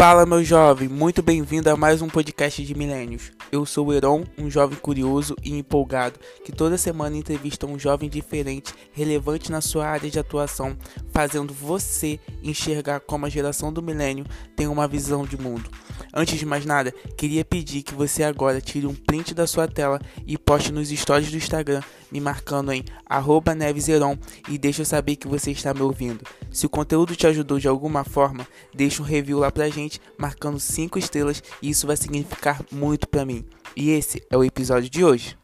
Fala, meu jovem, muito bem-vindo a mais um podcast de Milênios. Eu sou o Heron, um jovem curioso e empolgado que toda semana entrevista um jovem diferente, relevante na sua área de atuação, fazendo você enxergar como a geração do milênio tem uma visão de mundo. Antes de mais nada, queria pedir que você agora tire um print da sua tela e poste nos stories do Instagram, me marcando em neveseron e deixe eu saber que você está me ouvindo. Se o conteúdo te ajudou de alguma forma, deixe um review lá pra gente, marcando 5 estrelas e isso vai significar muito para mim. E esse é o episódio de hoje.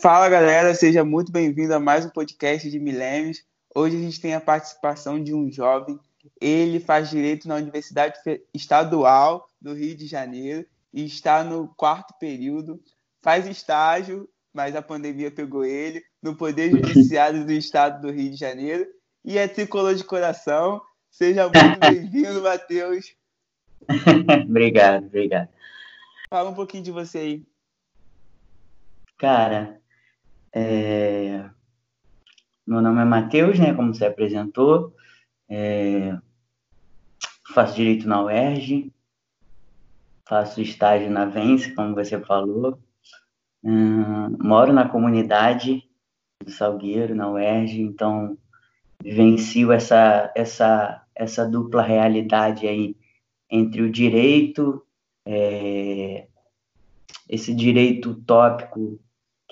Fala galera, seja muito bem-vindo a mais um podcast de Milênios. Hoje a gente tem a participação de um jovem. Ele faz direito na Universidade Estadual do Rio de Janeiro e está no quarto período. Faz estágio, mas a pandemia pegou ele no Poder Judiciário do Estado do Rio de Janeiro e é tricolor de coração. Seja muito bem-vindo, Matheus. obrigado, obrigado. Fala um pouquinho de você aí. Cara, é... Meu nome é Matheus, né? Como você apresentou. É... Faço direito na UERJ. Faço estágio na Vence, como você falou. Hum, moro na comunidade do Salgueiro, na UERJ, então vivencio essa, essa, essa dupla realidade aí entre o direito, é, esse direito utópico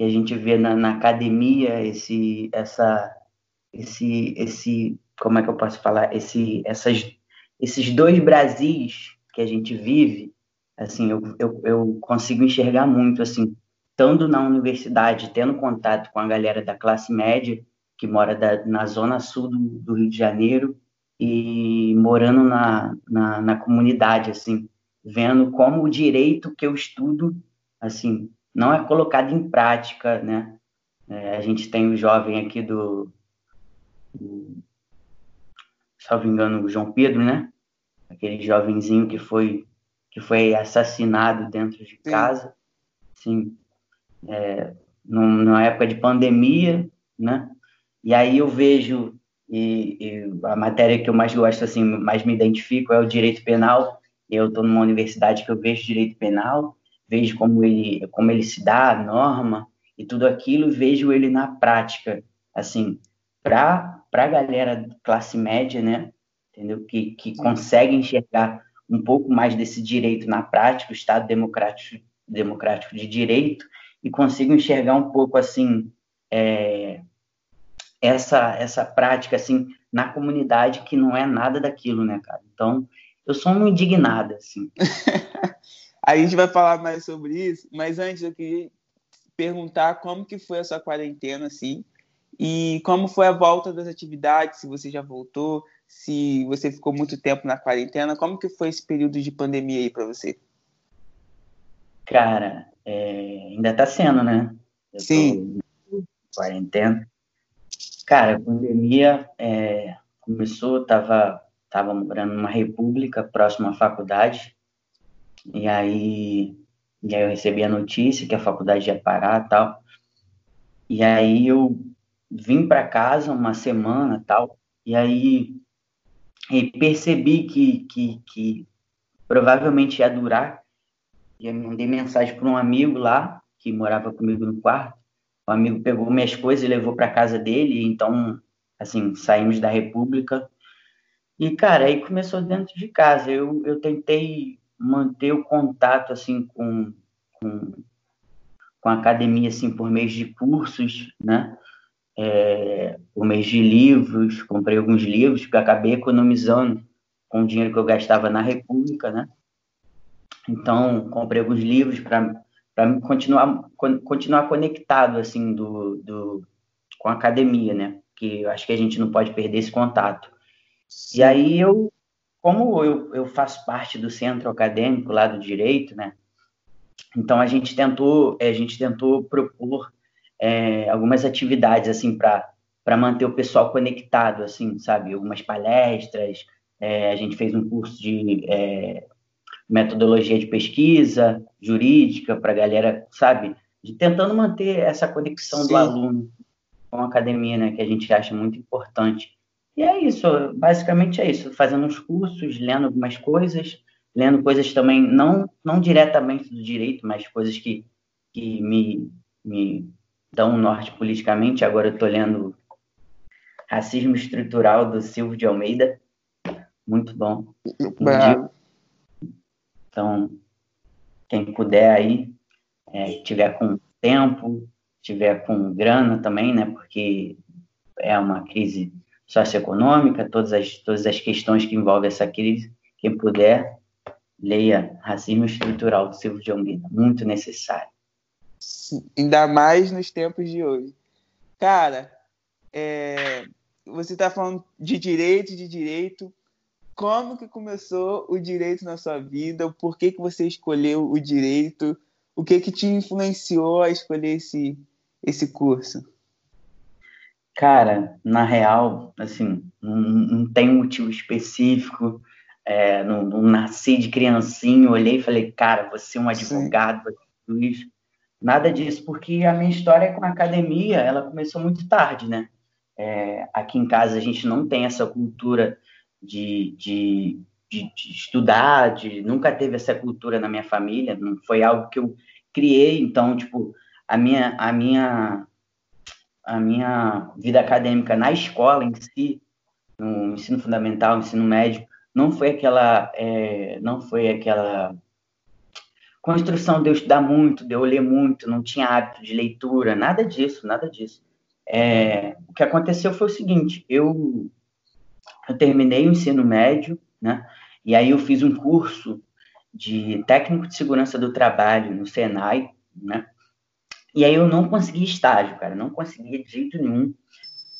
que a gente vê na, na academia, esse, essa, esse, esse, como é que eu posso falar, esse, essas, esses dois Brasis que a gente vive, assim, eu, eu, eu consigo enxergar muito, assim, estando na universidade, tendo contato com a galera da classe média, que mora da, na zona sul do, do, Rio de Janeiro, e morando na, na, na comunidade, assim, vendo como o direito que eu estudo, assim, não é colocado em prática, né? É, a gente tem o jovem aqui do, do, salvo engano, o João Pedro, né? Aquele jovenzinho que foi que foi assassinado dentro de casa, sim, é, numa época de pandemia, né? E aí eu vejo e, e, a matéria que eu mais gosto, assim, mais me identifico é o direito penal. Eu estou numa universidade que eu vejo direito penal vejo como ele, como ele se dá a norma e tudo aquilo, vejo ele na prática, assim, para a galera classe média, né, entendeu, que, que consegue enxergar um pouco mais desse direito na prática, o Estado democrático, democrático de direito, e consigo enxergar um pouco, assim, é, essa, essa prática, assim, na comunidade que não é nada daquilo, né, cara? Então, eu sou um indignado, assim. A gente vai falar mais sobre isso, mas antes eu queria perguntar como que foi a sua quarentena, assim, e como foi a volta das atividades, se você já voltou, se você ficou muito tempo na quarentena, como que foi esse período de pandemia aí para você? Cara, é, ainda tá sendo, né? Eu Sim. Quarentena. Cara, a pandemia é, começou, tava, tava morando numa república próxima à faculdade, e aí, e aí eu recebi a notícia que a faculdade ia parar tal. E aí eu vim para casa uma semana tal. E aí e percebi que, que, que provavelmente ia durar. E eu mandei mensagem para um amigo lá, que morava comigo no quarto. O amigo pegou minhas coisas e levou para casa dele. Então, assim, saímos da República. E, cara, aí começou dentro de casa. Eu, eu tentei manter o contato assim com, com, com a academia assim por meio de cursos, né? É, por meio de livros, comprei alguns livros que acabei economizando com o dinheiro que eu gastava na República, né? Então, comprei alguns livros para para continuar continuar conectado assim do, do com a academia, né? Que eu acho que a gente não pode perder esse contato. E aí eu como eu, eu faço parte do centro acadêmico lá do direito, né? Então a gente tentou, a gente tentou propor é, algumas atividades assim para para manter o pessoal conectado, assim, sabe? Algumas palestras, é, a gente fez um curso de é, metodologia de pesquisa jurídica para a galera, sabe? De, tentando manter essa conexão Sim. do aluno. com a academia, né, que a gente acha muito importante. E é isso, basicamente é isso, fazendo uns cursos, lendo algumas coisas, lendo coisas também, não, não diretamente do direito, mas coisas que, que me, me dão um norte politicamente. Agora eu estou lendo Racismo Estrutural, do Silvio de Almeida, muito bom. Então, quem puder aí, é, tiver com tempo, tiver com grana também, né, porque é uma crise socioeconômica, todas as, todas as questões que envolvem essa crise, quem puder, leia Racismo Estrutural, do Silvio de Almeida, muito necessário. Ainda mais nos tempos de hoje. Cara, é, você está falando de direito, de direito. Como que começou o direito na sua vida? Por que, que você escolheu o direito? O que que te influenciou a escolher esse, esse curso? Cara, na real, assim, não, não tem um motivo específico. É, não, não, nasci de criancinho, olhei e falei, cara, vou ser um advogado, tudo isso. Nada disso, porque a minha história com a academia, ela começou muito tarde, né? É, aqui em casa a gente não tem essa cultura de, de, de, de, estudar, de, nunca teve essa cultura na minha família, não foi algo que eu criei, então, tipo, a minha, a minha a minha vida acadêmica na escola em si, no ensino fundamental, no ensino médio, não foi aquela, é, não foi aquela construção de eu estudar muito, de eu ler muito, não tinha hábito de leitura, nada disso, nada disso. É, o que aconteceu foi o seguinte, eu, eu terminei o ensino médio, né, e aí eu fiz um curso de técnico de segurança do trabalho no Senai, né, e aí eu não consegui estágio, cara, não consegui de jeito nenhum.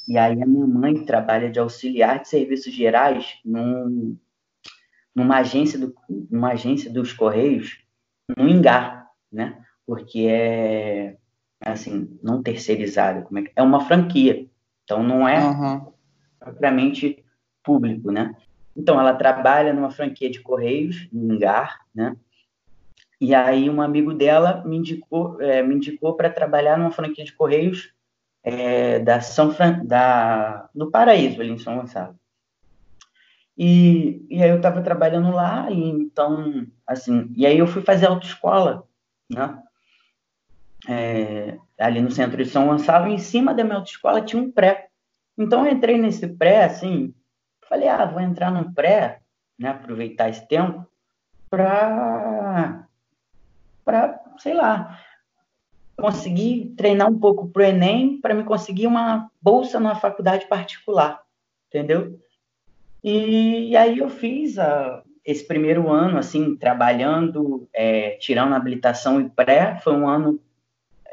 E aí a minha mãe trabalha de auxiliar de serviços gerais num, numa agência do, numa agência dos Correios, no Engar, né? Porque é assim, não terceirizada, como é, que, é uma franquia. Então não é uhum. propriamente público, né? Então ela trabalha numa franquia de Correios, no Engar, né? E aí um amigo dela me indicou, é, me indicou para trabalhar numa franquia de correios é, da São Fran... da do Paraíso ali em São Gonçalo. E, e aí eu estava trabalhando lá e então assim e aí eu fui fazer autoescola, né? É, ali no centro de São Gonçalo e em cima da minha autoescola tinha um pré. Então eu entrei nesse pré assim, falei ah vou entrar num pré, né? Aproveitar esse tempo para para, sei lá, conseguir treinar um pouco para o Enem, para me conseguir uma bolsa numa faculdade particular, entendeu? E, e aí eu fiz a, esse primeiro ano, assim, trabalhando, é, tirando habilitação e pré, foi um ano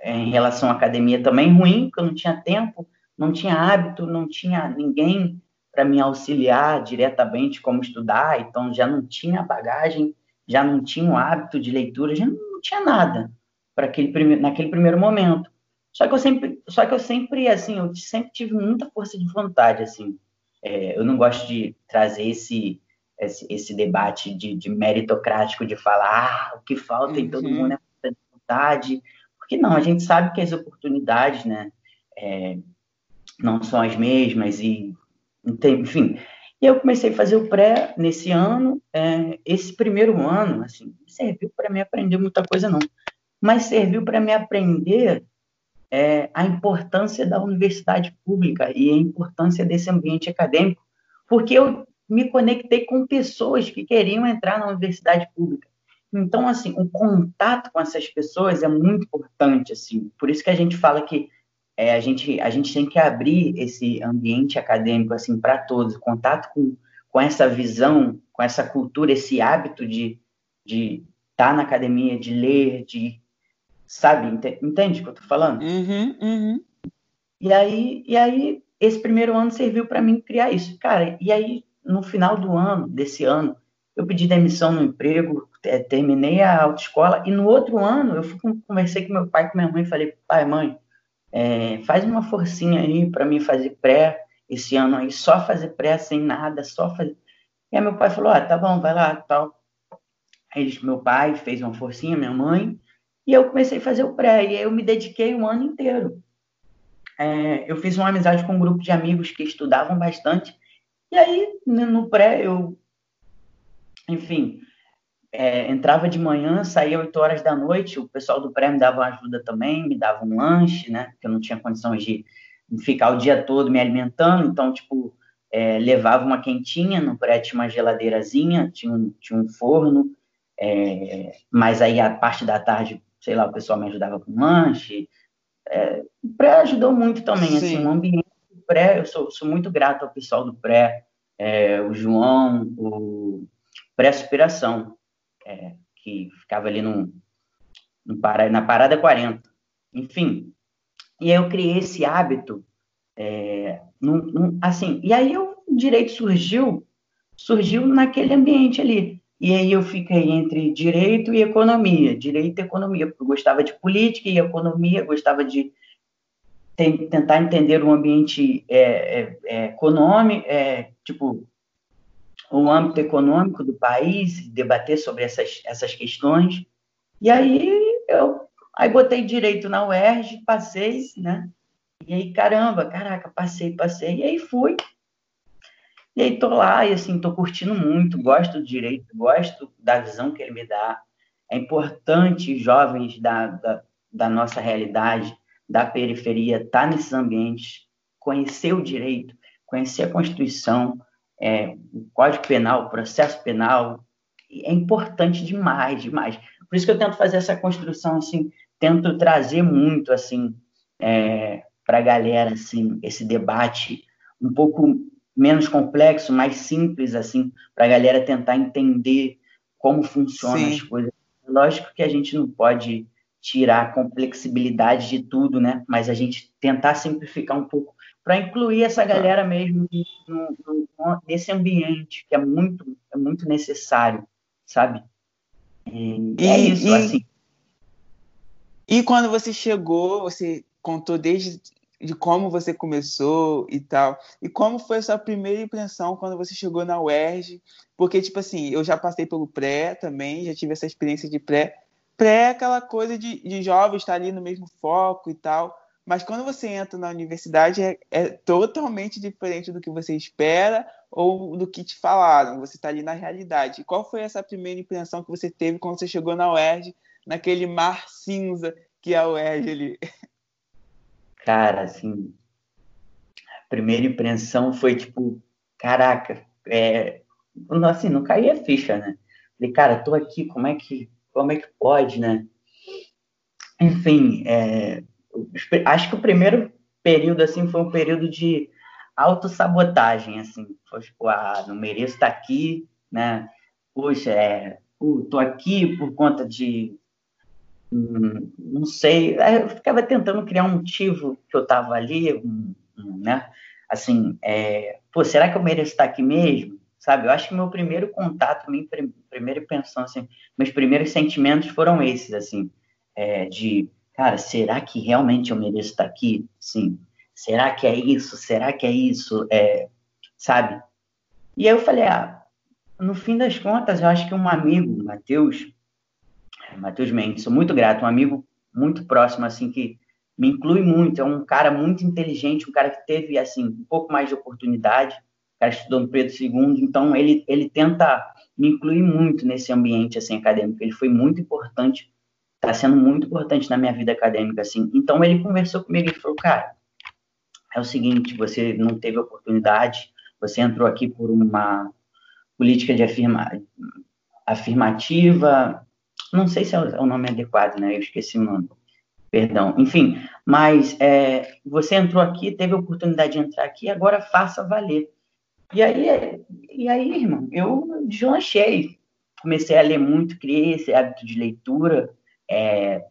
é, em relação à academia também ruim, porque eu não tinha tempo, não tinha hábito, não tinha ninguém para me auxiliar diretamente como estudar, então já não tinha bagagem, já não tinha o hábito de leitura, já não tinha nada para aquele primeiro, naquele primeiro momento. Só que eu sempre, só que eu sempre, assim, eu sempre tive muita força de vontade, assim. É, eu não gosto de trazer esse esse, esse debate de, de, meritocrático de falar ah, o que falta uhum. em todo mundo é força de vontade, porque não, a gente sabe que as oportunidades, né, é, não são as mesmas e enfim, e eu comecei a fazer o pré nesse ano. É, esse primeiro ano, assim, serviu para me aprender muita coisa, não. Mas serviu para me aprender é, a importância da universidade pública e a importância desse ambiente acadêmico, porque eu me conectei com pessoas que queriam entrar na universidade pública. Então, assim, o contato com essas pessoas é muito importante, assim. Por isso que a gente fala que é, a, gente, a gente tem que abrir esse ambiente acadêmico assim para todos, contato com, com essa visão, com essa cultura, esse hábito de de estar tá na academia, de ler, de sabe, entende o que eu tô falando? Uhum, uhum. E aí, e aí esse primeiro ano serviu para mim criar isso, cara. E aí no final do ano, desse ano, eu pedi demissão no emprego, terminei a autoescola e no outro ano eu fui, conversei com meu pai, com minha mãe, e falei, pai, mãe, é, faz uma forcinha aí para mim fazer pré esse ano aí, só fazer pré sem nada, só fazer. E aí meu pai falou: ah, tá bom, vai lá, tal. Aí meu pai fez uma forcinha, minha mãe, e eu comecei a fazer o pré. E aí eu me dediquei um ano inteiro é, eu fiz uma amizade com um grupo de amigos que estudavam bastante. E aí, no pré, eu, enfim, é, entrava de manhã, saía 8 horas da noite, o pessoal do pré me dava ajuda também, me dava um lanche, né? Porque eu não tinha condições de ficar o dia todo me alimentando, então, tipo, é, levava uma quentinha, no pré tinha uma geladeirazinha, tinha um, tinha um forno, é, mas aí a parte da tarde, sei lá, o pessoal me ajudava com lanche. É, o pré ajudou muito também, assim, Sim. assim, o ambiente do pré, eu sou, sou muito grato ao pessoal do pré, é, o João, o pré-superação, é, que ficava ali no, no na Parada 40. Enfim, e aí eu criei esse hábito, é, num, num, assim, e aí o direito surgiu, surgiu naquele ambiente ali. E aí eu fiquei entre direito e economia, direito e economia, porque eu gostava de política e economia, gostava de tentar entender o ambiente é, é, é, econômico, é, tipo, o âmbito econômico do país, debater sobre essas, essas questões. E aí eu aí botei direito na UERJ, passei, né? E aí, caramba, caraca, passei, passei, e aí fui. E aí tô lá, e assim, tô curtindo muito, gosto do direito, gosto da visão que ele me dá. É importante jovens da, da, da nossa realidade, da periferia, estar tá nesses ambientes, conhecer o direito, conhecer a Constituição, é, o Código Penal, o processo penal, é importante demais, demais. Por isso que eu tento fazer essa construção, assim, tento trazer muito, assim, é, para a galera, assim, esse debate um pouco menos complexo, mais simples, assim, para a galera tentar entender como funcionam as coisas. Lógico que a gente não pode tirar a complexibilidade de tudo, né? Mas a gente tentar simplificar um pouco para incluir essa galera mesmo no, no, nesse ambiente que é muito, é muito necessário, sabe? E, e é isso, e, assim. E quando você chegou, você contou desde de como você começou e tal. E como foi a sua primeira impressão quando você chegou na UERJ? Porque, tipo assim, eu já passei pelo pré também, já tive essa experiência de pré. Pré é aquela coisa de, de jovem estar ali no mesmo foco e tal. Mas quando você entra na universidade, é, é, totalmente diferente do que você espera ou do que te falaram. Você está ali na realidade. Qual foi essa primeira impressão que você teve quando você chegou na UERJ, naquele mar cinza que é a UERJ ali? Cara, assim, a primeira impressão foi tipo, caraca, é, assim, não caía a ficha, né? Falei, cara, tô aqui, como é que, como é que pode, né? Enfim, é, acho que o primeiro período assim foi um período de autossabotagem, assim, foi tipo, ah, não mereço estar aqui, né? Puxa, é, tô aqui por conta de hum, não sei, eu ficava tentando criar um motivo que eu tava ali, né? Assim, é, pô, será que eu mereço estar aqui mesmo? Sabe? Eu acho que meu primeiro contato, minha primeira pensão, assim, meus primeiros sentimentos foram esses, assim, é, de cara, será que realmente eu mereço estar aqui? Sim. Será que é isso? Será que é isso? É, sabe? E aí eu falei, ah, no fim das contas, eu acho que um amigo, Matheus, Matheus Mendes, sou muito grato, um amigo muito próximo, assim, que me inclui muito, é um cara muito inteligente, um cara que teve, assim, um pouco mais de oportunidade, o cara estudou no Pedro II, então ele, ele tenta me incluir muito nesse ambiente, assim, acadêmico, ele foi muito importante está sendo muito importante na minha vida acadêmica, assim. Então ele conversou comigo e falou, cara, é o seguinte, você não teve oportunidade, você entrou aqui por uma política de afirma, afirmativa, não sei se é o nome adequado, né? Eu esqueci o nome. Perdão. Enfim, mas é, você entrou aqui, teve a oportunidade de entrar aqui, agora faça valer. E aí, e aí, irmão, eu deslanchei. Comecei a ler muito, criei esse hábito de leitura, é,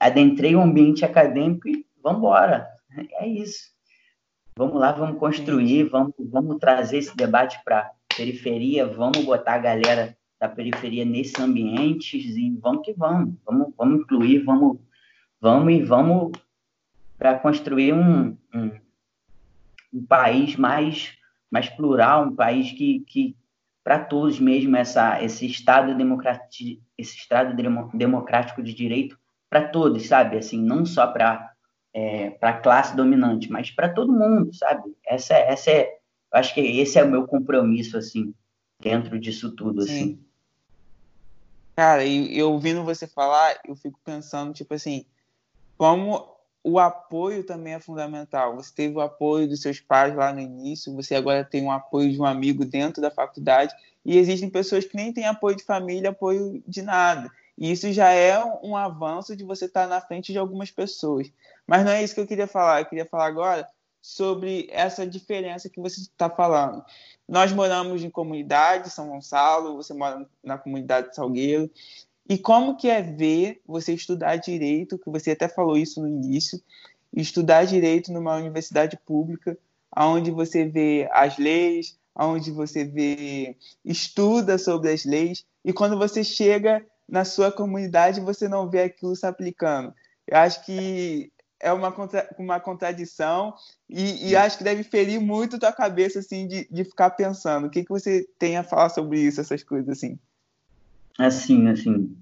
adentrei o ambiente acadêmico e vamos embora. É isso. Vamos lá, vamos construir, vamos, vamos trazer esse debate para periferia, vamos botar a galera da periferia nesses ambientes e vamos que vamos. Vamos, vamos incluir, vamos, vamos e vamos para construir um, um, um, país mais, mais plural, um país que, que para todos mesmo essa, esse Estado democrático, esse Estado democrático de direito para todos, sabe? Assim, não só para é, para a classe dominante, mas para todo mundo, sabe? Essa, essa é, eu acho que esse é o meu compromisso, assim, dentro disso tudo, Sim. assim. Cara, e eu ouvindo você falar, eu fico pensando, tipo assim, como o apoio também é fundamental. Você teve o apoio dos seus pais lá no início, você agora tem um apoio de um amigo dentro da faculdade, e existem pessoas que nem têm apoio de família, apoio de nada. E isso já é um avanço de você estar na frente de algumas pessoas. Mas não é isso que eu queria falar. Eu queria falar agora sobre essa diferença que você está falando. Nós moramos em comunidade, São Gonçalo, você mora na comunidade de Salgueiro. E como que é ver você estudar direito, que você até falou isso no início, estudar direito numa universidade pública, onde você vê as leis, onde você vê estuda sobre as leis, e quando você chega na sua comunidade você não vê aquilo se aplicando. Eu acho que é uma, contra, uma contradição e, e, acho que deve ferir muito tua cabeça assim de, de ficar pensando. O que, que você tem a falar sobre isso, essas coisas assim? Assim, assim,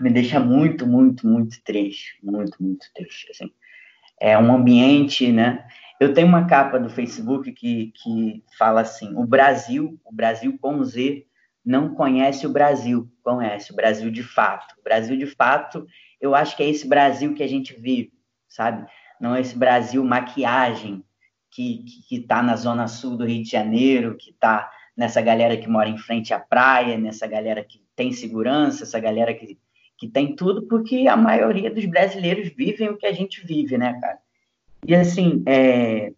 me deixa muito, muito, muito triste, muito, muito triste. Assim. É um ambiente, né? Eu tenho uma capa do Facebook que, que fala assim: o Brasil, o Brasil com Z, não conhece o Brasil, conhece o Brasil de fato. O Brasil de fato, eu acho que é esse Brasil que a gente vive sabe? Não esse Brasil maquiagem que está na zona sul do Rio de Janeiro, que está nessa galera que mora em frente à praia, nessa galera que tem segurança, essa galera que, que tem tudo, porque a maioria dos brasileiros vivem o que a gente vive, né, cara? E assim, é,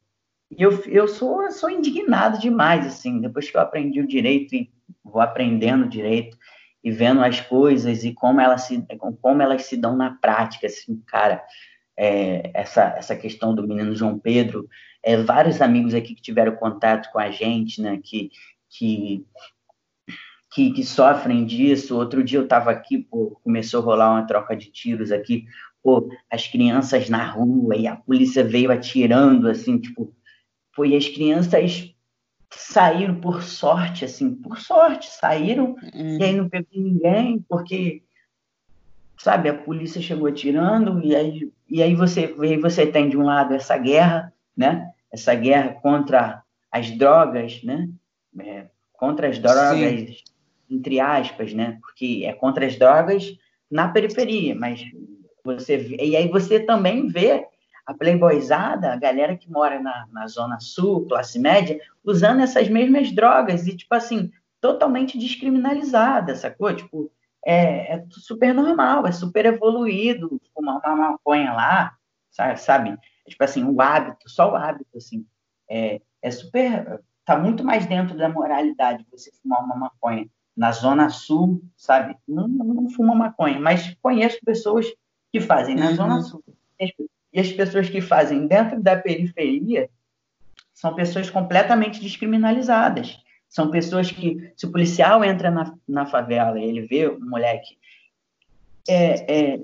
eu, eu sou, sou indignado demais, assim, depois que eu aprendi o direito e vou aprendendo direito e vendo as coisas e como elas se, como elas se dão na prática, assim, cara, é, essa, essa questão do menino João Pedro. É, vários amigos aqui que tiveram contato com a gente, né, que, que, que, que sofrem disso. Outro dia eu estava aqui, pô, começou a rolar uma troca de tiros aqui, pô, as crianças na rua e a polícia veio atirando, assim, tipo, foi as crianças saíram por sorte, assim, por sorte, saíram uhum. e aí não pegou ninguém, porque sabe, a polícia chegou atirando e aí, e aí você, aí você tem de um lado essa guerra, né? Essa guerra contra as drogas, né? É, contra as drogas, Sim. entre aspas, né? Porque é contra as drogas na periferia, mas você e aí você também vê a playboyzada, a galera que mora na, na zona sul, classe média, usando essas mesmas drogas e tipo assim, totalmente descriminalizada, sacou? Tipo, é, é super normal, é super evoluído fumar uma maconha lá, sabe? sabe? Tipo assim, o hábito, só o hábito, assim, é, é super. Tá muito mais dentro da moralidade você fumar uma maconha na Zona Sul, sabe? Não, não fuma maconha, mas conheço pessoas que fazem na uhum. Zona Sul. E as pessoas que fazem dentro da periferia são pessoas completamente descriminalizadas. São pessoas que, se o policial entra na, na favela e ele vê o moleque, é, é,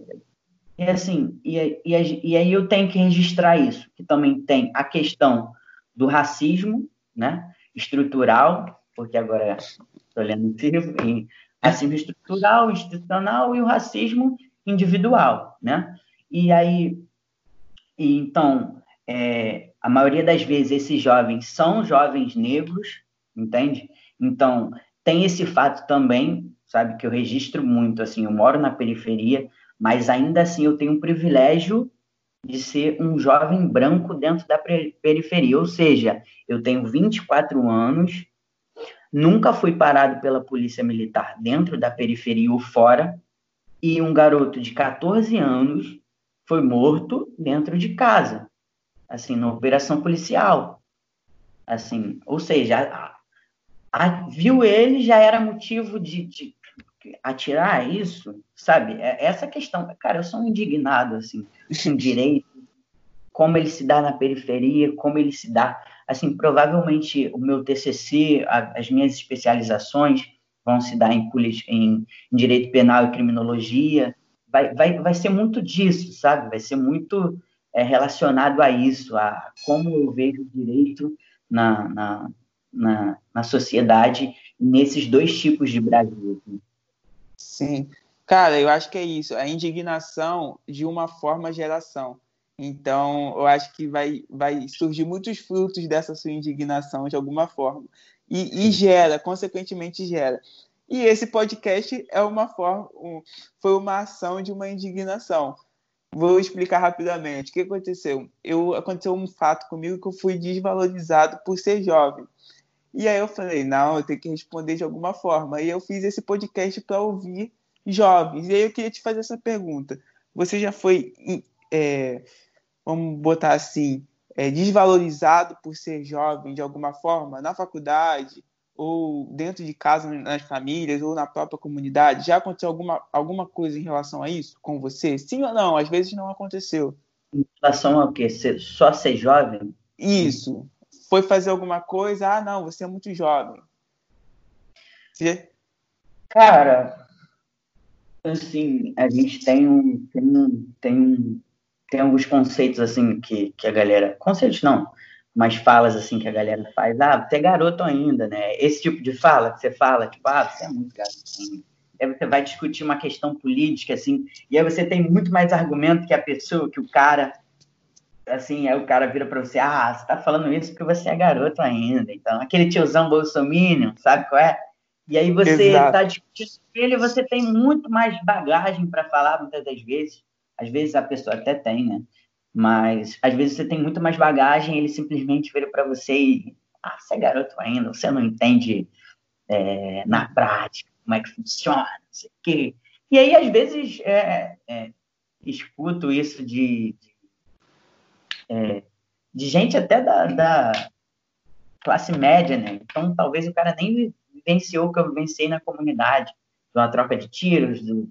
é assim, e, e, e aí eu tenho que registrar isso, que também tem a questão do racismo, né, estrutural, porque agora estou lendo o livro, e racismo estrutural, institucional e o racismo individual, né? E aí, e então, é, a maioria das vezes esses jovens são jovens negros, entende? Então, tem esse fato também, sabe, que eu registro muito, assim, eu moro na periferia, mas ainda assim eu tenho o privilégio de ser um jovem branco dentro da periferia, ou seja, eu tenho 24 anos, nunca fui parado pela polícia militar dentro da periferia ou fora, e um garoto de 14 anos foi morto dentro de casa, assim, na operação policial. Assim, ou seja, viu ele já era motivo de, de atirar isso, sabe? É, essa questão, cara, eu sou indignado assim, direito, como ele se dá na periferia, como ele se dá, assim, provavelmente o meu TCC, a, as minhas especializações vão se dar em, em, direito penal e criminologia, vai, vai, vai ser muito disso, sabe? Vai ser muito é, relacionado a isso, a como eu vejo o direito na, na, na, na sociedade nesses dois tipos de Brasil. Assim. Sim. Cara, eu acho que é isso. A indignação de uma forma geração. Então, eu acho que vai, vai surgir muitos frutos dessa sua indignação de alguma forma. E, e gera, consequentemente gera. E esse podcast é uma forma, um, foi uma ação de uma indignação. Vou explicar rapidamente. O que aconteceu? Eu aconteceu um fato comigo que eu fui desvalorizado por ser jovem. E aí eu falei, não, eu tenho que responder de alguma forma. E eu fiz esse podcast para ouvir jovens. E aí eu queria te fazer essa pergunta. Você já foi, é, vamos botar assim, é, desvalorizado por ser jovem de alguma forma na faculdade ou dentro de casa, nas famílias ou na própria comunidade? Já aconteceu alguma, alguma coisa em relação a isso com você? Sim ou não? Às vezes não aconteceu. Em relação ao quê? Ser, só ser jovem? Isso foi fazer alguma coisa, ah, não, você é muito jovem. Você... Cara, assim, a gente tem um, tem um, tem tem alguns conceitos assim que, que a galera, conceitos não, mas falas assim que a galera faz, ah, você é garoto ainda, né? Esse tipo de fala que você fala, tipo, ah, você é muito garoto ainda. Aí você vai discutir uma questão política, assim, e aí você tem muito mais argumento que a pessoa, que o cara assim, aí o cara vira pra você, ah, você tá falando isso porque você é garoto ainda. Então, aquele tiozão bolsominion, sabe qual é? E aí você Exato. tá discutindo com ele, você tem muito mais bagagem para falar muitas das vezes. Às vezes a pessoa até tem, né? Mas às vezes você tem muito mais bagagem, ele simplesmente vira para você e, ah, você é garoto ainda, você não entende é, na prática como é que funciona, não sei o quê. E aí, às vezes, é, é, escuto isso de, de é, de gente até da, da, classe média, né? Então, talvez o cara nem vivenciou o que eu vivenciei na comunidade, de uma troca de tiros, do,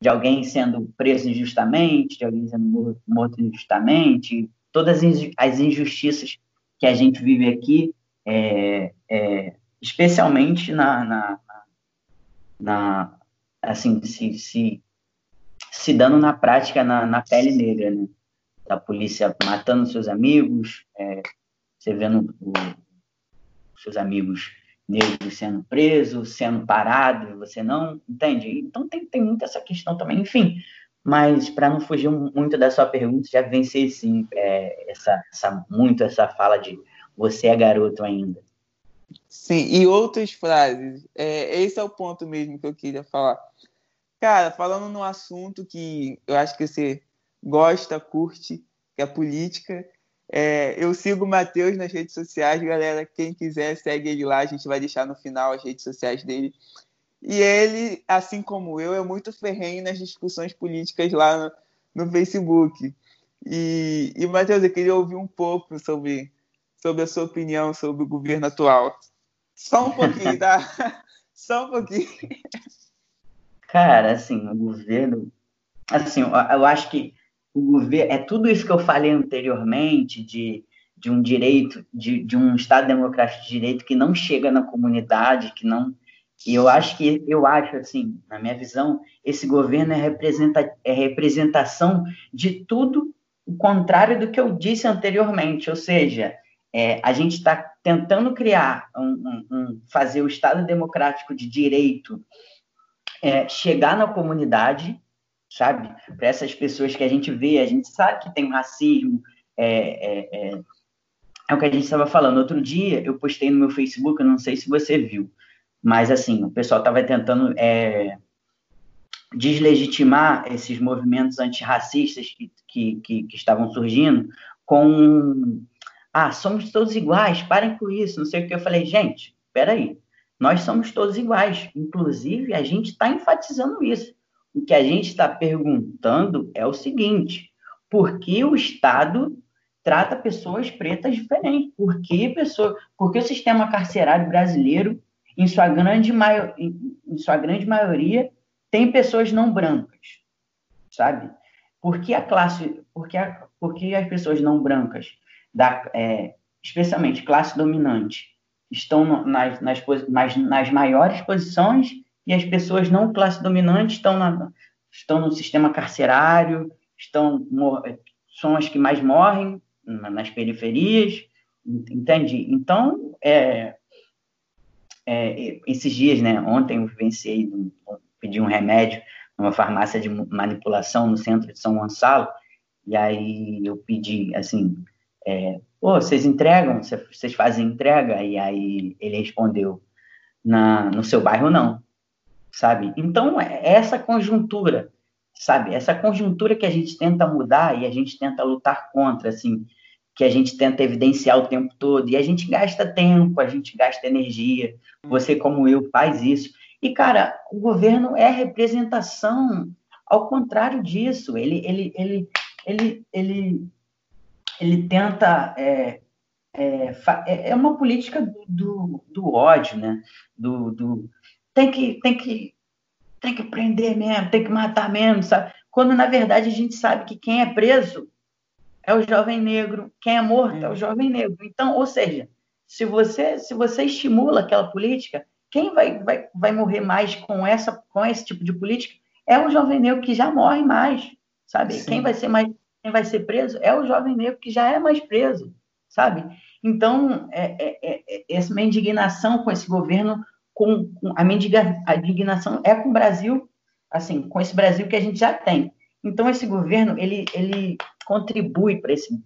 de alguém sendo preso injustamente, de alguém sendo morto injustamente, todas as injustiças que a gente vive aqui, é, é, especialmente na, na, na, assim, se, se, se dando na prática na, na pele negra, né? da polícia matando seus amigos, é, você vendo o, seus amigos negros sendo presos, sendo parados, você não entende? Então tem, tem muito essa questão também, enfim. Mas para não fugir muito da sua pergunta, já venci sim é, essa, essa, muito essa fala de você é garoto ainda. Sim, e outras frases. É, esse é o ponto mesmo que eu queria falar. Cara, falando num assunto que eu acho que você gosta, curte, que é política. É, eu sigo o Matheus nas redes sociais, galera. Quem quiser, segue ele lá. A gente vai deixar no final as redes sociais dele. E ele, assim como eu, é muito ferrenho nas discussões políticas lá no, no Facebook. E, e Matheus, eu queria ouvir um pouco sobre, sobre a sua opinião sobre o governo atual. Só um pouquinho, tá? Só um pouquinho. Cara, assim, o governo. Assim, eu acho que o governo, é tudo isso que eu falei anteriormente de, de um direito, de, de um Estado democrático de direito que não chega na comunidade, que não. E eu acho que, eu acho, assim, na minha visão, esse governo é, representa, é representação de tudo o contrário do que eu disse anteriormente, ou seja, é, a gente está tentando criar, um, um, um, fazer o Estado democrático de direito é, chegar na comunidade, sabe? Para essas pessoas que a gente vê, a gente sabe que tem racismo, é, é, é, é o que a gente estava falando. Outro dia eu postei no meu Facebook, eu não sei se você viu, mas assim, o pessoal estava tentando é, deslegitimar esses movimentos antirracistas que, que, que, que estavam surgindo com ah, somos todos iguais, parem com isso, não sei o que. Eu falei, gente, peraí, nós somos todos iguais. Inclusive, a gente está enfatizando isso. O que a gente está perguntando é o seguinte: por que o Estado trata pessoas pretas diferentes? Por que, pessoa, por que o sistema carcerário brasileiro, em sua grande, maior, em, em sua grande maioria, tem pessoas não brancas? Sabe? Por que a classe, por que, a, por que as pessoas não brancas, da, é, especialmente classe dominante, estão nas, nas, nas, nas maiores posições e as pessoas não classe dominante estão, na, estão no sistema carcerário, estão são as que mais morrem nas periferias, entende? Então, é, é, esses dias, né? Ontem eu vivenciei, pedi um remédio numa farmácia de manipulação no centro de São Gonçalo E aí eu pedi, assim, é, pô, vocês entregam? Vocês fazem entrega? E aí ele respondeu, na, no seu bairro não, sabe? Então, é essa conjuntura, sabe? Essa conjuntura que a gente tenta mudar e a gente tenta lutar contra, assim, que a gente tenta evidenciar o tempo todo, e a gente gasta tempo, a gente gasta energia, você como eu faz isso. E, cara, o governo é representação ao contrário disso, ele, ele, ele, ele, ele, ele tenta é, é, é, é uma política do, do, do, ódio, né? Do, do, tem que tem que tem que prender mesmo, tem que matar mesmo, sabe? Quando na verdade a gente sabe que quem é preso é o jovem negro, quem é morto é o jovem negro. Então, ou seja, se você se você estimula aquela política, quem vai, vai, vai morrer mais com essa com esse tipo de política é o jovem negro que já morre mais, sabe? Sim. Quem vai ser mais quem vai ser preso é o jovem negro que já é mais preso, sabe? Então, é, é, é, é essa minha indignação com esse governo, com, com a minha indignação é com o Brasil, assim, com esse Brasil que a gente já tem. Então, esse governo, ele, ele contribui para esse,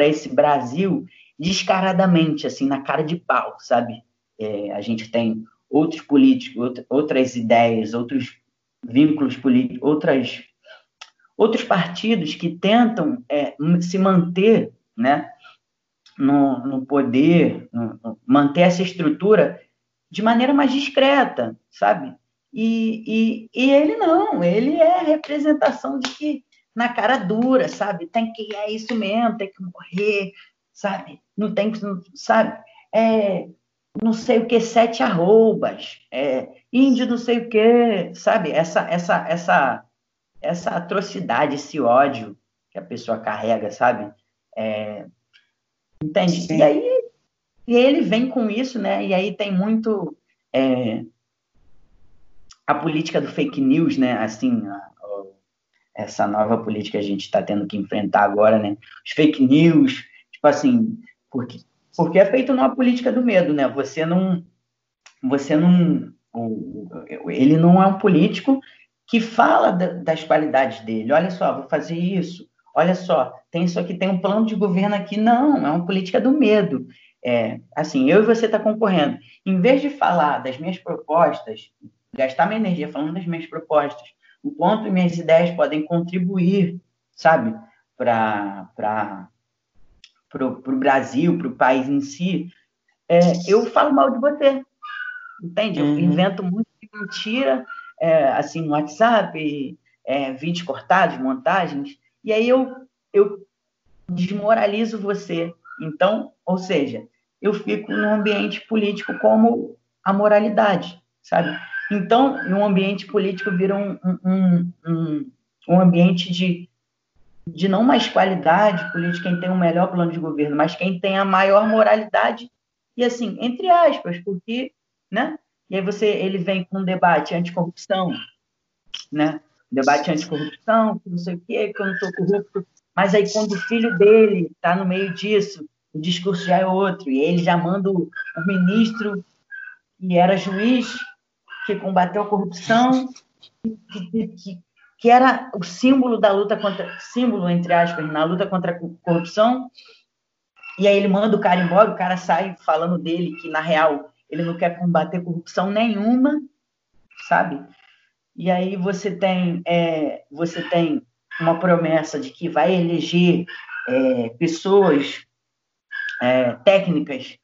esse Brasil descaradamente, assim, na cara de pau, sabe? É, a gente tem outros políticos, outras ideias, outros vínculos políticos, outras, outros partidos que tentam é, se manter, né, no, no poder, no, manter essa estrutura de maneira mais discreta, sabe? E, e, e, ele não, ele é a representação de que na cara dura, sabe? Tem que é isso mesmo, tem que morrer, sabe? Não tem que, sabe? É, não sei o que, sete arrobas, é, índio não sei o que, sabe? Essa, essa, essa, essa atrocidade, esse ódio que a pessoa carrega, sabe? É, Entende? Sim. E aí e ele vem com isso, né? E aí tem muito é, a política do fake news, né? Assim, a, essa nova política que a gente está tendo que enfrentar agora, né? Os fake news, tipo assim, porque, porque é feito numa política do medo, né? Você não, você não, ele não é um político que fala das qualidades dele. Olha só, vou fazer isso, olha só, tem isso aqui, tem um plano de governo aqui. Não, é uma política do medo. É, assim, eu e você está concorrendo. Em vez de falar das minhas propostas, gastar minha energia falando das minhas propostas, o quanto minhas ideias podem contribuir, sabe, para o Brasil, para o país em si, é, eu falo mal de você. Entende? Eu uhum. invento muito mentira, é, assim, no WhatsApp, é, vídeos cortados, montagens, e aí eu, eu desmoralizo você. Então, ou seja, eu fico num ambiente político como a moralidade, sabe? Então, um ambiente político vira um, um, um, um ambiente de, de não mais qualidade política, quem tem o um melhor plano de governo, mas quem tem a maior moralidade, e assim, entre aspas, porque, né? E aí você, ele vem com um debate anticorrupção, né? debate anticorrupção, que não sei o quê, que eu não sou corrupto. Mas aí, quando o filho dele está no meio disso, o discurso já é outro. E ele já manda o, ministro, que era juiz, que combateu a corrupção, que, que, que, era o símbolo da luta contra, símbolo, entre aspas, na luta contra a corrupção. E aí ele manda o cara embora, o cara sai falando dele que, na real, ele não quer combater corrupção nenhuma, sabe? E aí você tem, é, você tem uma promessa de que vai eleger é, pessoas é, técnicas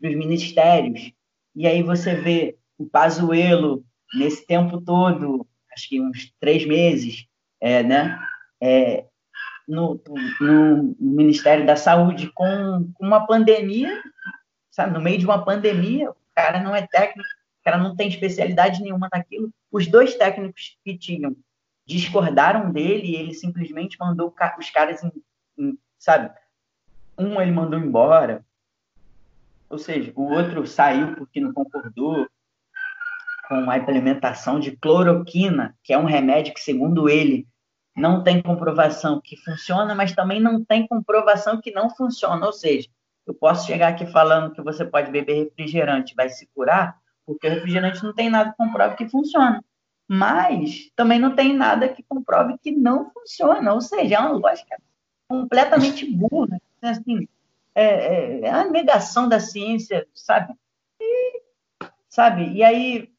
dos ministérios, e aí você vê o Pazuello nesse tempo todo, acho que uns três meses, é, né, é, no, no, Ministério da Saúde com, com uma pandemia, sabe, no meio de uma pandemia, o cara não é técnico, o cara não tem especialidade nenhuma naquilo. Os dois técnicos que tinham discordaram dele e ele simplesmente mandou os caras, em, em, sabe? Um ele mandou embora, ou seja, o outro saiu porque não concordou com a implementação de cloroquina, que é um remédio que, segundo ele, não tem comprovação que funciona, mas também não tem comprovação que não funciona. Ou seja, eu posso chegar aqui falando que você pode beber refrigerante, vai se curar, porque o refrigerante não tem nada que que funciona. Mas também não tem nada que comprove que não funciona, ou seja, é uma lógica completamente burra, assim, é, é, é a negação da ciência, sabe? E, sabe? E aí,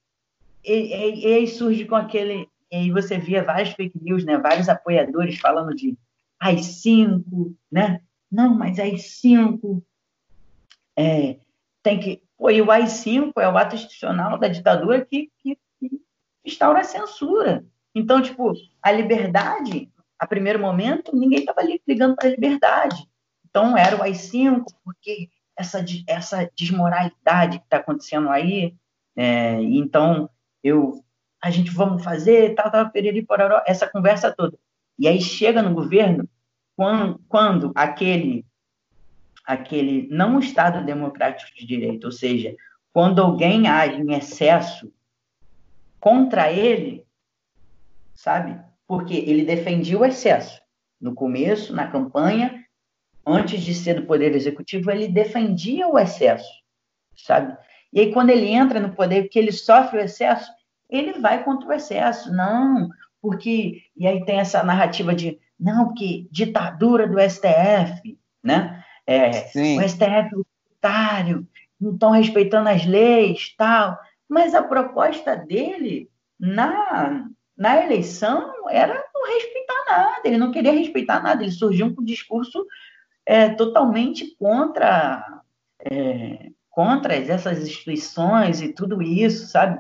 e, aí surge com aquele, e aí você via várias fake news, né? Vários apoiadores falando de AI-5, né? Não, mas AI-5 é, tem que... Pô, e o AI-5 é o ato institucional da ditadura que, que instaura a censura. Então, tipo, a liberdade, a primeiro momento, ninguém estava ligando para a liberdade. Então, era o AI-5, porque essa, essa desmoralidade que está acontecendo aí, é, então, eu, a gente vamos fazer, tal, tal, periri, pororó, essa conversa toda. E aí chega no governo, quando, quando aquele, aquele, não Estado democrático de direito, ou seja, quando alguém age em excesso contra ele, sabe? Porque ele defendia o excesso. No começo, na campanha, antes de ser do poder executivo, ele defendia o excesso, sabe? E aí, quando ele entra no poder, que ele sofre o excesso, ele vai contra o excesso. Não, porque. E aí tem essa narrativa de. Não, porque ditadura do STF, né? É, o STF é autoritário, não estão respeitando as leis, tal. Mas a proposta dele na, na eleição era não respeitar nada, ele não queria respeitar nada, ele surgiu com um discurso é, totalmente contra, é, contra essas instituições e tudo isso, sabe?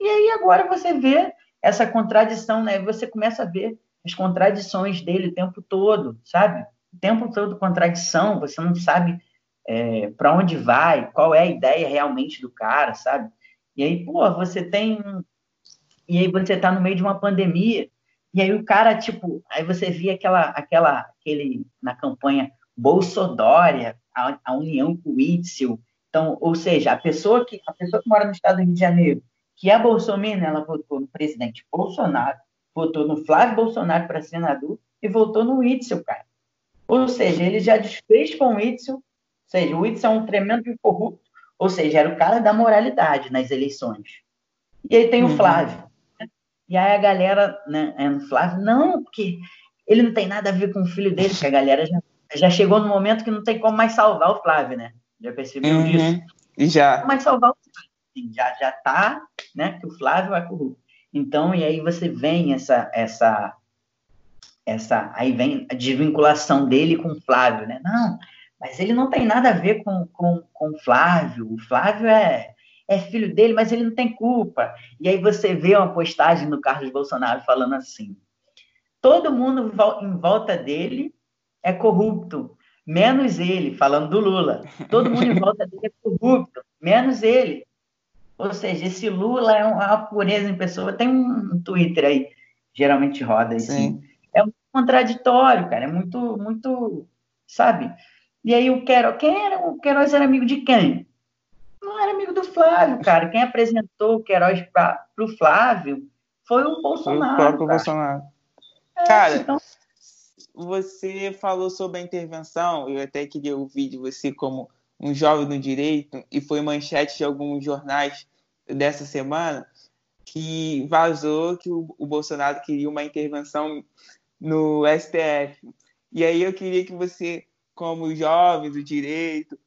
E aí agora você vê essa contradição, né? Você começa a ver as contradições dele o tempo todo, sabe? O tempo todo contradição, você não sabe é, para onde vai, qual é a ideia realmente do cara, sabe? E aí, pô, você tem. E aí você tá no meio de uma pandemia, e aí o cara, tipo, aí você via aquela, aquela, aquele, na campanha, Bolsodória, a, a união com o Itzel. Então, ou seja, a pessoa que a pessoa que mora no estado do Rio de Janeiro, que é Bolsonaro, ela votou no presidente Bolsonaro, votou no Flávio Bolsonaro para senador e votou no Itzel, cara. Ou seja, ele já desfez com o Itzel, ou seja, o Itzel é um tremendo corrupto, ou seja, era o cara da moralidade nas eleições. E aí tem o uhum. Flávio. Né? E aí a galera, né, é no Flávio, não, porque ele não tem nada a ver com o filho dele, que a galera já já chegou no momento que não tem como mais salvar o Flávio, né? Já percebeu uhum. disso? E já. Não mais salvar o Flávio. Já, já tá, né? Que o Flávio é corrupto. Então, e aí você vem essa, essa, essa, aí vem a desvinculação dele com o Flávio, né? Não, mas ele não tem nada a ver com, com, com o Flávio. O Flávio é, é filho dele, mas ele não tem culpa. E aí você vê uma postagem do Carlos Bolsonaro falando assim: todo mundo em volta dele é corrupto, menos ele, falando do Lula. Todo mundo em volta dele é corrupto, menos ele. Ou seja, esse Lula é uma pureza em pessoa. Tem um Twitter aí, geralmente roda assim. É muito contraditório, cara. É muito, muito, sabe? E aí o Queiroz, quem era o Queiroz era amigo de quem? Não era amigo do Flávio, cara. Quem apresentou o Queiroz para o Flávio foi o Bolsonaro. O próprio cara. Bolsonaro. É, cara, então você falou sobre a intervenção, eu até queria ouvir de você como um jovem do direito, e foi manchete de alguns jornais dessa semana, que vazou que o, o Bolsonaro queria uma intervenção no STF. E aí eu queria que você, como jovem do direito,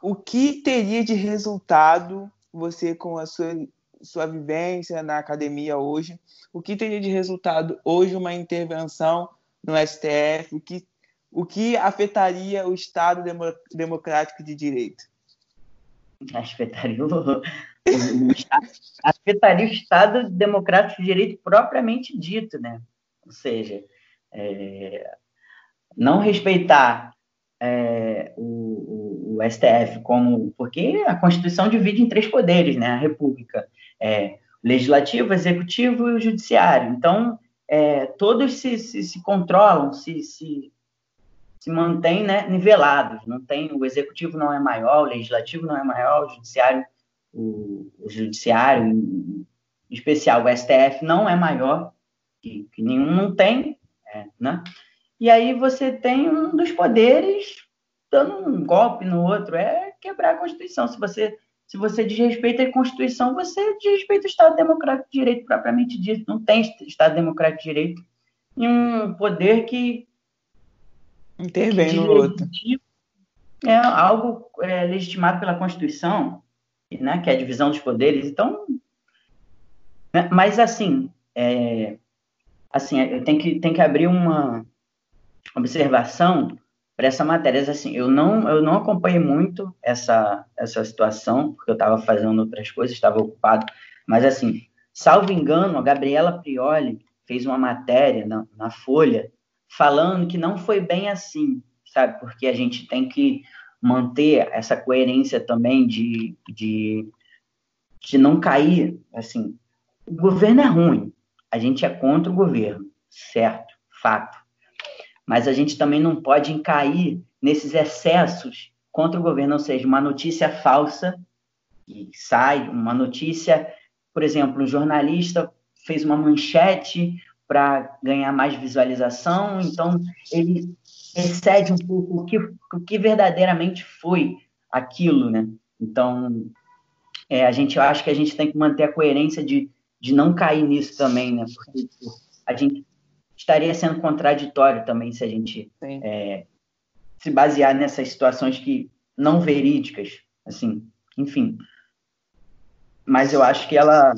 o que teria de resultado você com a sua, sua vivência na academia hoje, o que teria de resultado hoje uma intervenção no STF, o que, o que afetaria o Estado democrático de direito? Afetaria o, o, o afetaria o Estado democrático de direito propriamente dito, né? Ou seja, é, não respeitar é, o, o, STF como porque a Constituição divide em três poderes, né? A República é legislativo, executivo e o judiciário. Então é, todos se, se, se, controlam, se, se, se mantêm né, nivelados. Não tem, o executivo não é maior, o legislativo não é maior, o judiciário, o, o judiciário, em especial o STF, não é maior, que, que nenhum não tem, é, né? E aí você tem um dos poderes dando um golpe no outro, é quebrar a Constituição. Se você Se você desrespeita a Constituição, você desrespeita o Estado Democrático de Direito propriamente dito. Não tem Estado Democrático de Direito em um poder que intervém no outro. É algo é, legitimado pela Constituição, né, que é a divisão dos poderes. Então, né, mas assim, é, assim, tenho que, tenho que abrir uma observação para essa matéria. Assim, eu não, eu não acompanhei muito essa, essa situação, porque eu estava fazendo outras coisas, estava ocupado. Mas, assim, salvo engano, a Gabriela Prioli fez uma matéria na, na Folha falando que não foi bem assim, sabe? Porque a gente tem que manter essa coerência também de, de, de não cair, assim, o governo é ruim, a gente é contra o governo, certo, fato mas a gente também não pode cair nesses excessos contra o governo, ou seja, uma notícia falsa que sai, uma notícia, por exemplo, um jornalista fez uma manchete para ganhar mais visualização, então ele excede um pouco o que, o que verdadeiramente foi aquilo, né? Então, é, a gente, eu acho que a gente tem que manter a coerência de, de não cair nisso também, né? Porque a gente estaria sendo contraditório também se a gente é, se basear nessas situações que não verídicas, assim, enfim. Mas eu acho que ela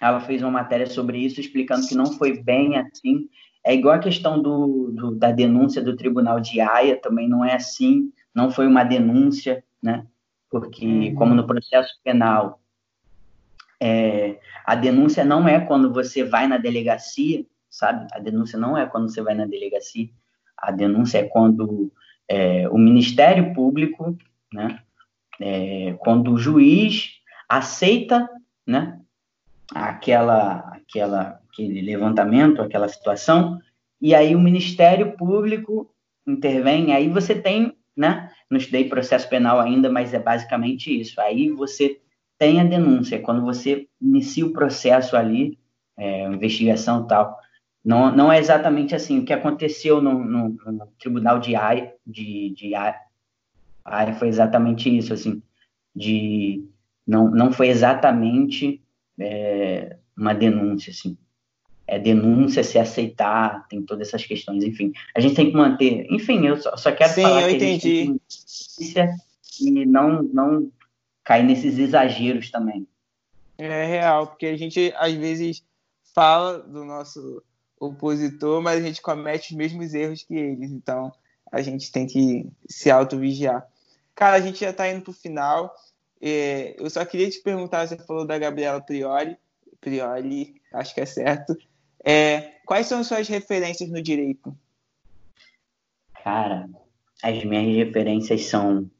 ela fez uma matéria sobre isso, explicando que não foi bem assim. É igual a questão do, do da denúncia do Tribunal de Haia, também não é assim, não foi uma denúncia, né? Porque, uhum. como no processo penal, é, a denúncia não é quando você vai na delegacia sabe? A denúncia não é quando você vai na delegacia, a denúncia é quando é, o Ministério Público, né, é, quando o juiz aceita, né, aquela, aquela, aquele levantamento, aquela situação, e aí o Ministério Público intervém, aí você tem, né, não estudei processo penal ainda, mas é basicamente isso, aí você tem a denúncia, quando você inicia o processo ali, é, investigação tal, não, não é exatamente assim. O que aconteceu no, no, no tribunal de área, de, de área foi exatamente isso, assim, de não, não foi exatamente é, uma denúncia, assim. É denúncia, se aceitar, tem todas essas questões, enfim. A gente tem que manter, enfim, eu só, só quero Sim, falar eu que entendi. e não, não cair nesses exageros também. É real, porque a gente às vezes fala do nosso opositor, mas a gente comete os mesmos erros que eles. Então, a gente tem que se auto-vigiar. Cara, a gente já está indo para o final. É, eu só queria te perguntar, você falou da Gabriela Priori, Priori, acho que é certo. É, quais são suas referências no direito? Cara, as minhas referências são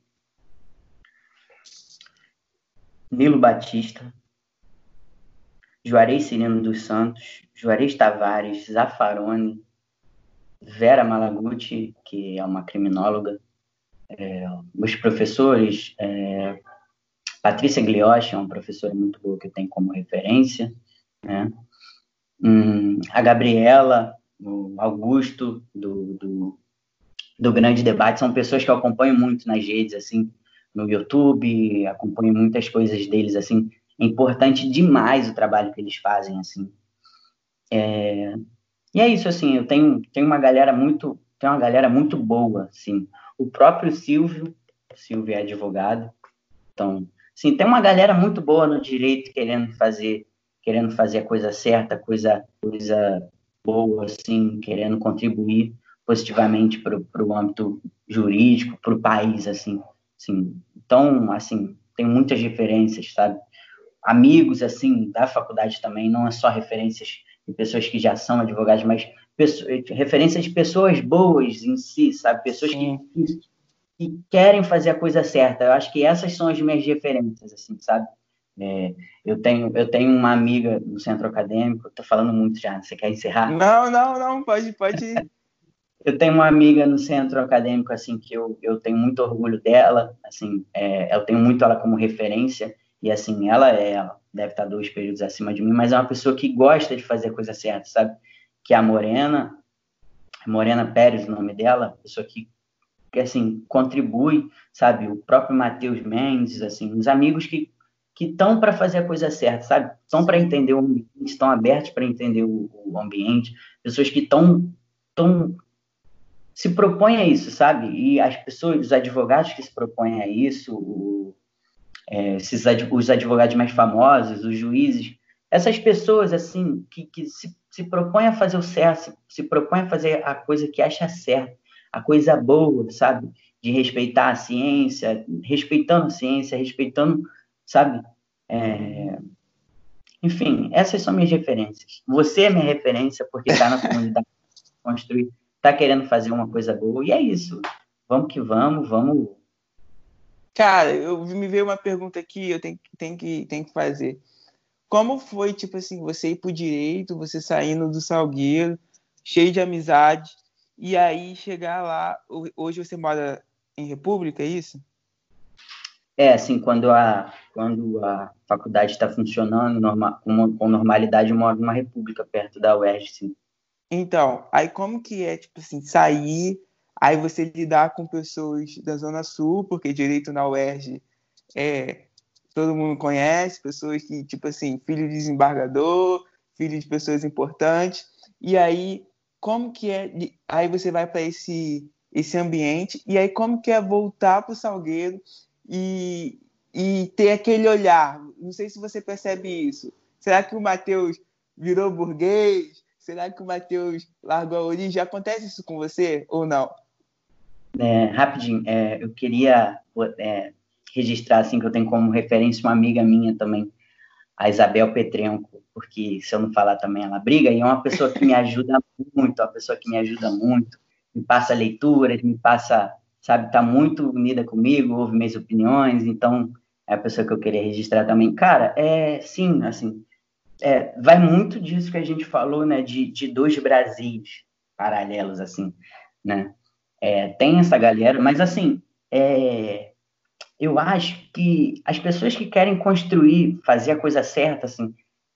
Nilo Batista, Juarez Cirino dos Santos, Juarez Tavares, Zaffaroni, Vera Malaguti, que é uma criminóloga, é, os professores, é, Patrícia Glioche, é uma professora muito boa que eu tenho como referência, né? Hum, a Gabriela, o Augusto, do, do, do, Grande Debate, são pessoas que eu acompanho muito nas redes, assim, no YouTube, acompanho muitas coisas deles, assim, é importante demais o trabalho que eles fazem, assim. É... E é isso, assim, eu tenho, tenho uma galera muito, tenho uma galera muito boa, assim. O próprio Silvio, o Silvio é advogado, então, assim, tem uma galera muito boa no direito querendo fazer, querendo fazer a coisa certa, coisa, coisa boa, assim, querendo contribuir positivamente para o âmbito jurídico, para o país, assim, assim. Então, assim, tem muitas referências, sabe? Amigos assim da faculdade também, não é só referências de pessoas que já são advogados, mas pessoas, referências de pessoas boas em si, sabe? Pessoas que, que, que, querem fazer a coisa certa. Eu acho que essas são as minhas referências, assim, sabe? É, eu tenho eu tenho uma amiga no centro acadêmico, tô falando muito já, você quer encerrar? Não, não, não, pode, pode. eu tenho uma amiga no centro acadêmico assim que eu, eu tenho muito orgulho dela, assim, é, eu tenho muito ela como referência e assim, ela é, ela deve estar dois períodos acima de mim, mas é uma pessoa que gosta de fazer a coisa certa, sabe? Que é a Morena, Morena Pérez, o nome dela, pessoa que que assim contribui, sabe? O próprio Matheus Mendes, assim, os amigos que que estão para fazer a coisa certa, sabe? Estão para entender o ambiente, estão abertos para entender o, o, ambiente, pessoas que estão tão, se propõem a isso, sabe? E as pessoas, os advogados que se propõem a isso, o, é, esses, os advogados mais famosos, os juízes, essas pessoas, assim, que, que se, se propõem a fazer o certo, se, se propõem a fazer a coisa que acha certa, a coisa boa, sabe? De respeitar a ciência, respeitando a ciência, respeitando sabe? É... Enfim, essas são minhas referências. Você é minha referência porque está na comunidade construir, está querendo fazer uma coisa boa, e é isso. Vamos que vamos, vamos. Cara, eu me veio uma pergunta aqui, eu tenho, tenho, que, tenho que fazer. Como foi, tipo assim, você ir pro direito, você saindo do Salgueiro, cheio de amizade, e aí chegar lá, hoje você mora em República, é isso? É, assim, quando a, quando a faculdade está funcionando norma, com, com, normalidade, eu moro numa república perto da UERJ, sim. Então, aí como que é, tipo assim, sair, aí você lidar com pessoas da Zona Sul, porque direito na UERJ é, todo mundo conhece, pessoas que, tipo assim, filho de desembargador, filho de pessoas importantes, e aí como que é, aí você vai para esse, esse ambiente, e aí como que é voltar para o Salgueiro e, e ter aquele olhar. Não sei se você percebe isso. Será que o Matheus virou burguês? Será que o Matheus largou a origem? Acontece isso com você ou não? É, rapidinho, é, eu queria é, registrar assim que eu tenho como referência uma amiga minha também, a Isabel Petrenco, porque se eu não falar também ela briga, e é uma pessoa que me ajuda muito, uma pessoa que me ajuda muito, me passa leituras, me passa sabe, está muito unida comigo, ouve minhas opiniões, então é a pessoa que eu queria registrar também. Cara, é sim, assim, é, vai muito disso que a gente falou, né, de, de dois Brasis paralelos, assim, né? É, tem essa galera, mas assim, é, eu acho que as pessoas que querem construir, fazer a coisa certa, assim,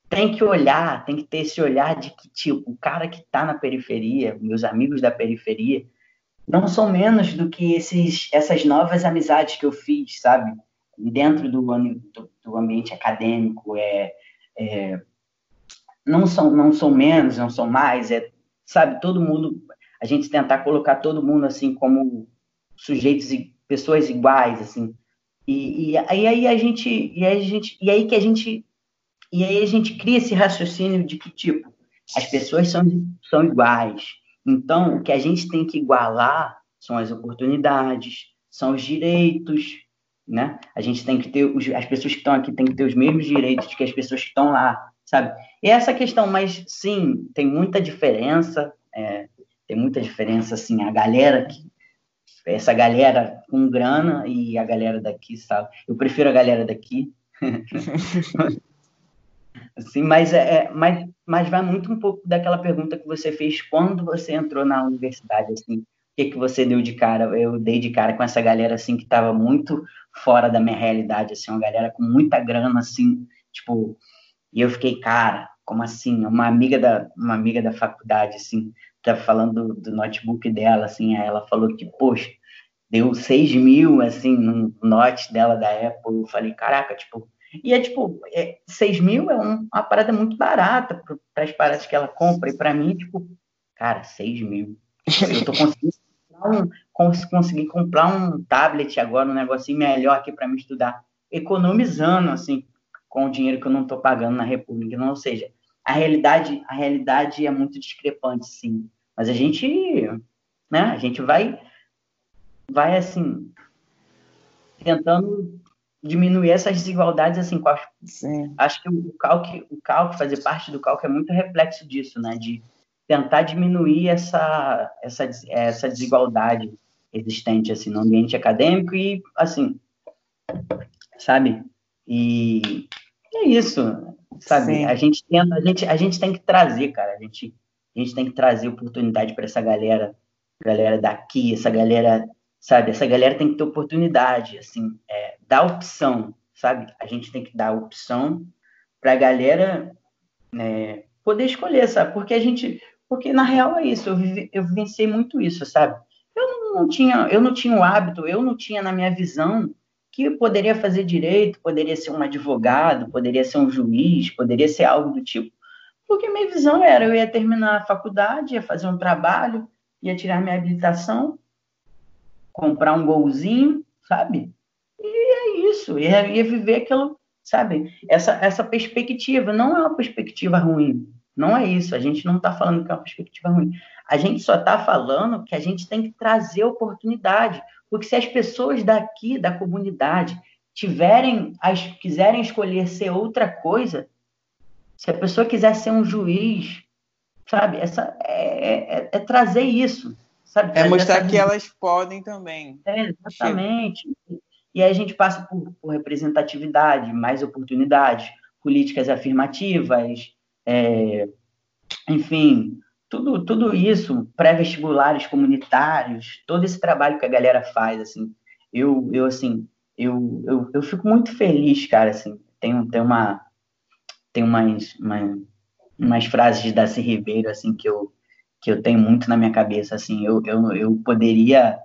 tem que olhar, tem que ter esse olhar de que, tipo, o cara que está na periferia, meus amigos da periferia, não são menos do que esses, essas novas amizades que eu fiz, sabe? Dentro do, do, do ambiente acadêmico, é, é, não, são, não são menos, não são mais, é, sabe? Todo mundo, a gente tentar colocar todo mundo assim como sujeitos e pessoas iguais, assim. E, e, aí, aí a gente, e aí a gente, e aí que a gente, e aí a gente cria esse raciocínio de que tipo as pessoas são, são iguais, então, o que a gente tem que igualar são as oportunidades, são os direitos, né? A gente tem que ter, os, as pessoas que estão aqui têm que ter os mesmos direitos que as pessoas que estão lá, sabe? E essa questão, mas sim, tem muita diferença, é, tem muita diferença, assim, a galera que, essa galera com grana e a galera daqui, sabe? Eu prefiro a galera daqui. Assim, mas, é, é, mas, mas vai muito um pouco daquela pergunta que você fez quando você entrou na universidade, assim, o que, que você deu de cara? Eu dei de cara com essa galera, assim, que estava muito fora da minha realidade, assim, uma galera com muita grana, assim, tipo, e eu fiquei, cara, como assim? Uma amiga da, uma amiga da faculdade, assim, estava falando do, do notebook dela, assim, aí ela falou que, poxa, deu 6 mil, assim, no note dela da Apple, eu falei, caraca, tipo, e é tipo, é, 6 mil é um, uma parada muito barata para as paradas que ela compra. E para mim, tipo, cara, 6 mil. Eu tô conseguindo um, conseguir comprar um tablet agora, um negocinho melhor aqui para me estudar, economizando, assim, com o dinheiro que eu não estou pagando na República. Não, ou seja, a realidade, a realidade é muito discrepante, sim. Mas a gente, né, a gente vai, vai assim, tentando diminuir essas desigualdades assim Sim. acho que o cálculo o cálculo fazer parte do cálculo é muito reflexo disso né de tentar diminuir essa essa essa desigualdade existente assim no ambiente acadêmico e assim sabe e é isso sabe Sim. a gente tenta a gente a gente tem que trazer cara a gente a gente tem que trazer oportunidade para essa galera galera daqui essa galera sabe? Essa galera tem que ter oportunidade, assim, é, dar opção, sabe? A gente tem que dar opção para a galera é, poder escolher, sabe? Porque a gente, porque na real é isso, eu, vivi, eu vivenciei muito isso, sabe? Eu não, não tinha, eu não tinha o hábito, eu não tinha na minha visão que poderia fazer direito, poderia ser um advogado, poderia ser um juiz, poderia ser algo do tipo. Porque minha visão era, eu ia terminar a faculdade, ia fazer um trabalho, ia tirar minha habilitação, comprar um golzinho, sabe? E é isso, ia, ia viver aquilo, sabe? Essa, essa perspectiva não é uma perspectiva ruim, não é isso. A gente não está falando que é uma perspectiva ruim. A gente só está falando que a gente tem que trazer oportunidade. Porque se as pessoas daqui, da comunidade, tiverem, as, quiserem escolher ser outra coisa, se a pessoa quiser ser um juiz, sabe? Essa, é, é, é trazer isso. Sabe? É mostrar que elas podem também. É, exatamente. E aí a gente passa por, por representatividade, mais oportunidades, políticas afirmativas, é, enfim, tudo, tudo isso, pré-vestibulares comunitários, todo esse trabalho que a galera faz, assim, eu, eu assim, eu, eu, eu fico muito feliz, cara, assim, tem, tem uma, tem umas, umas, umas frases de Darcy Ribeiro, assim, que eu, que eu tenho muito na minha cabeça, assim, eu, eu, eu poderia,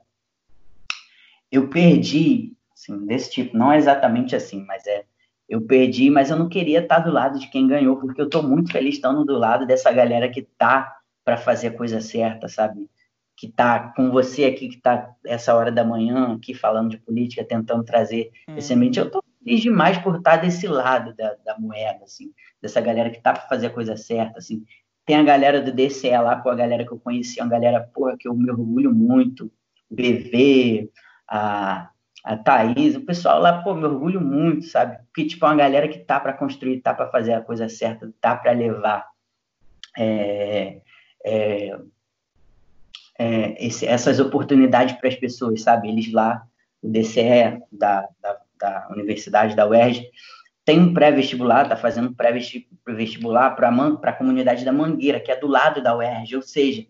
eu perdi, assim, desse tipo, não é exatamente assim, mas é, eu perdi, mas eu não queria estar do lado de quem ganhou, porque eu estou muito feliz estando do lado dessa galera que tá para fazer a coisa certa, sabe? Que tá com você aqui, que tá essa hora da manhã aqui falando de política, tentando trazer hum. esse ambiente. Eu estou feliz demais por estar desse lado da, da moeda, assim, dessa galera que tá para fazer a coisa certa, assim. Tem a galera do DCE lá, com a galera que eu conheci, uma galera, porra, que eu me orgulho muito, o BV, a a Thaís, o pessoal lá, pô, me orgulho muito, sabe? Porque, tipo, é uma galera que tá para construir, tá para fazer a coisa certa, tá para levar é, é, é, esse, essas oportunidades para as pessoas, sabe? Eles lá, o DCE da, da, da Universidade da UERJ, tem um pré-vestibular, tá fazendo um pré-vestibular para a comunidade da Mangueira, que é do lado da UERJ, ou seja,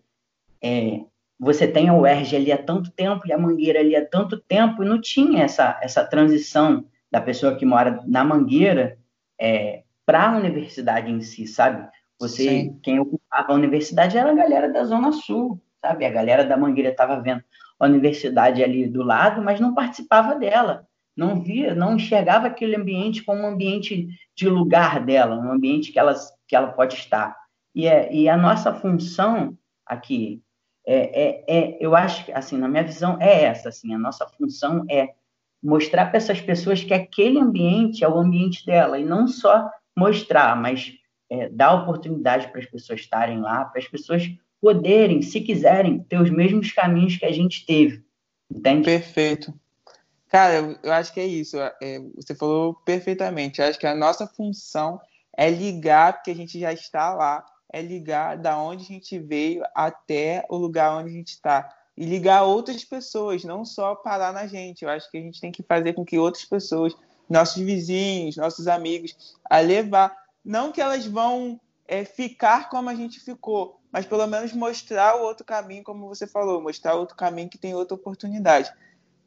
é, você tem a UERJ ali há tanto tempo e a Mangueira ali há tanto tempo, e não tinha essa, essa transição da pessoa que mora na Mangueira é, para a universidade em si, sabe? Você, Sim. quem ocupava a universidade era a galera da Zona Sul, sabe? A galera da Mangueira estava vendo a universidade ali do lado, mas não participava dela, não via, não enxergava aquele ambiente como um ambiente de lugar dela, um ambiente que ela, que ela pode estar. E, é, e a nossa função aqui é, é, é, eu acho que, assim, na minha visão, é essa, assim, a nossa função é mostrar para essas pessoas que aquele ambiente é o ambiente dela, e não só mostrar, mas é, dar oportunidade para as pessoas estarem lá, para as pessoas poderem, se quiserem, ter os mesmos caminhos que a gente teve, entende? Perfeito. Cara, eu acho que é isso, é, você falou perfeitamente, eu acho que a nossa função é ligar, porque a gente já está lá, é ligar da onde a gente veio até o lugar onde a gente está. E ligar outras pessoas, não só parar na gente. Eu acho que a gente tem que fazer com que outras pessoas, nossos vizinhos, nossos amigos, a levar. Não que elas vão é, ficar como a gente ficou, mas pelo menos mostrar o outro caminho, como você falou, mostrar outro caminho que tem outra oportunidade.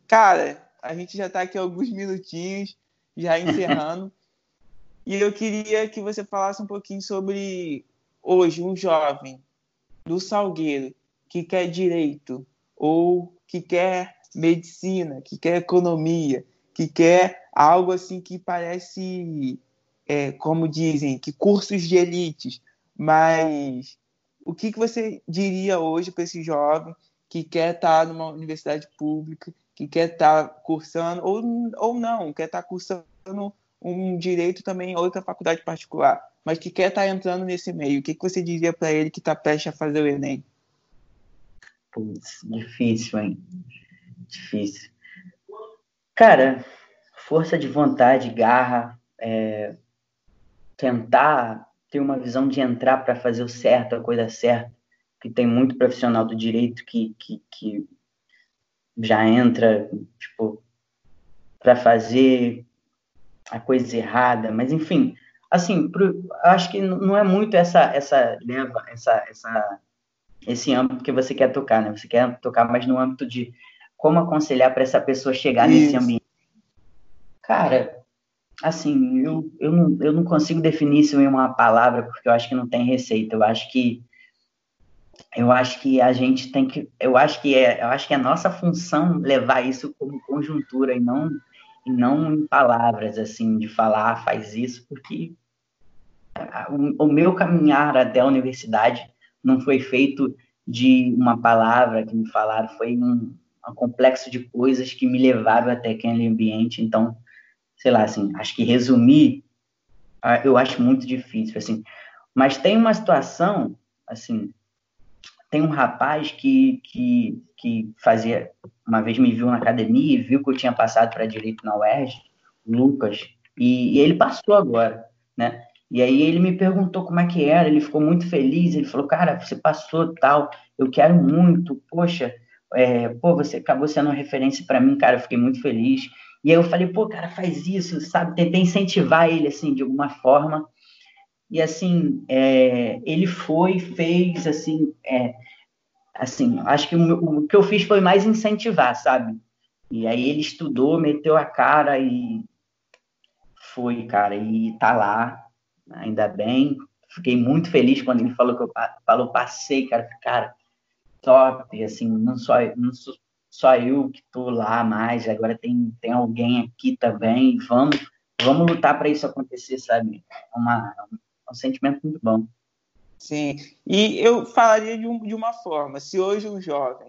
Cara, a gente já está aqui alguns minutinhos, já encerrando. e eu queria que você falasse um pouquinho sobre hoje um jovem do Salgueiro que quer direito ou que quer medicina, que quer economia, que quer algo assim que parece, é, como dizem, que cursos de elites, mas o que, que você diria hoje para esse jovem que quer estar numa universidade pública, que quer estar cursando, ou, ou não, quer estar cursando um direito também em outra faculdade particular? mas que quer estar tá entrando nesse meio, o que, que você diria para ele que está prestes a fazer o Enem? Putz, difícil, hein? Difícil. Cara, força de vontade, garra, é, tentar ter uma visão de entrar para fazer o certo, a coisa certa, que tem muito profissional do direito que, que, que já entra, tipo, para fazer a coisa errada, mas enfim, assim, pro, acho que não é muito essa essa leva, essa essa esse âmbito que você quer tocar, né? Você quer tocar mais no âmbito de como aconselhar para essa pessoa chegar Isso. nesse ambiente. Cara, assim, eu, eu, não, eu não consigo definir isso em uma palavra, porque eu acho que não tem receita. Eu acho que eu acho que a gente tem que, eu acho que é, eu acho que é nossa função levar isso como conjuntura e não e não em palavras assim de falar ah, faz isso, porque o, o meu caminhar até a universidade não foi feito de uma palavra que me falaram, foi um, um complexo de coisas que me levaram até aquele ambiente. Então, sei lá, assim, acho que resumir, ah, eu acho muito difícil, assim. Mas tem uma situação, assim, tem um rapaz que, que, que fazia, uma vez me viu na academia e viu que eu tinha passado para direito na UERJ, Lucas, e, e ele passou agora, né? E aí ele me perguntou como é que era, ele ficou muito feliz, ele falou, cara, você passou tal, eu quero muito, poxa, é, pô, você acabou sendo uma referência para mim, cara, eu fiquei muito feliz. E aí eu falei, pô, cara, faz isso, sabe? Tentei incentivar ele, assim, de alguma forma. E, assim, é, ele foi, fez, assim, é, assim, acho que o, o, que eu fiz foi mais incentivar, sabe? E aí ele estudou, meteu a cara e foi, cara, e tá lá, ainda bem. Fiquei muito feliz quando ele falou que eu falou, passei, cara, cara, top, assim, não só, não só eu que tô lá mais, agora tem, tem alguém aqui também, vamos, vamos lutar para isso acontecer, sabe? É uma, um sentimento muito bom. Sim, e eu falaria de, um, de uma forma, se hoje um jovem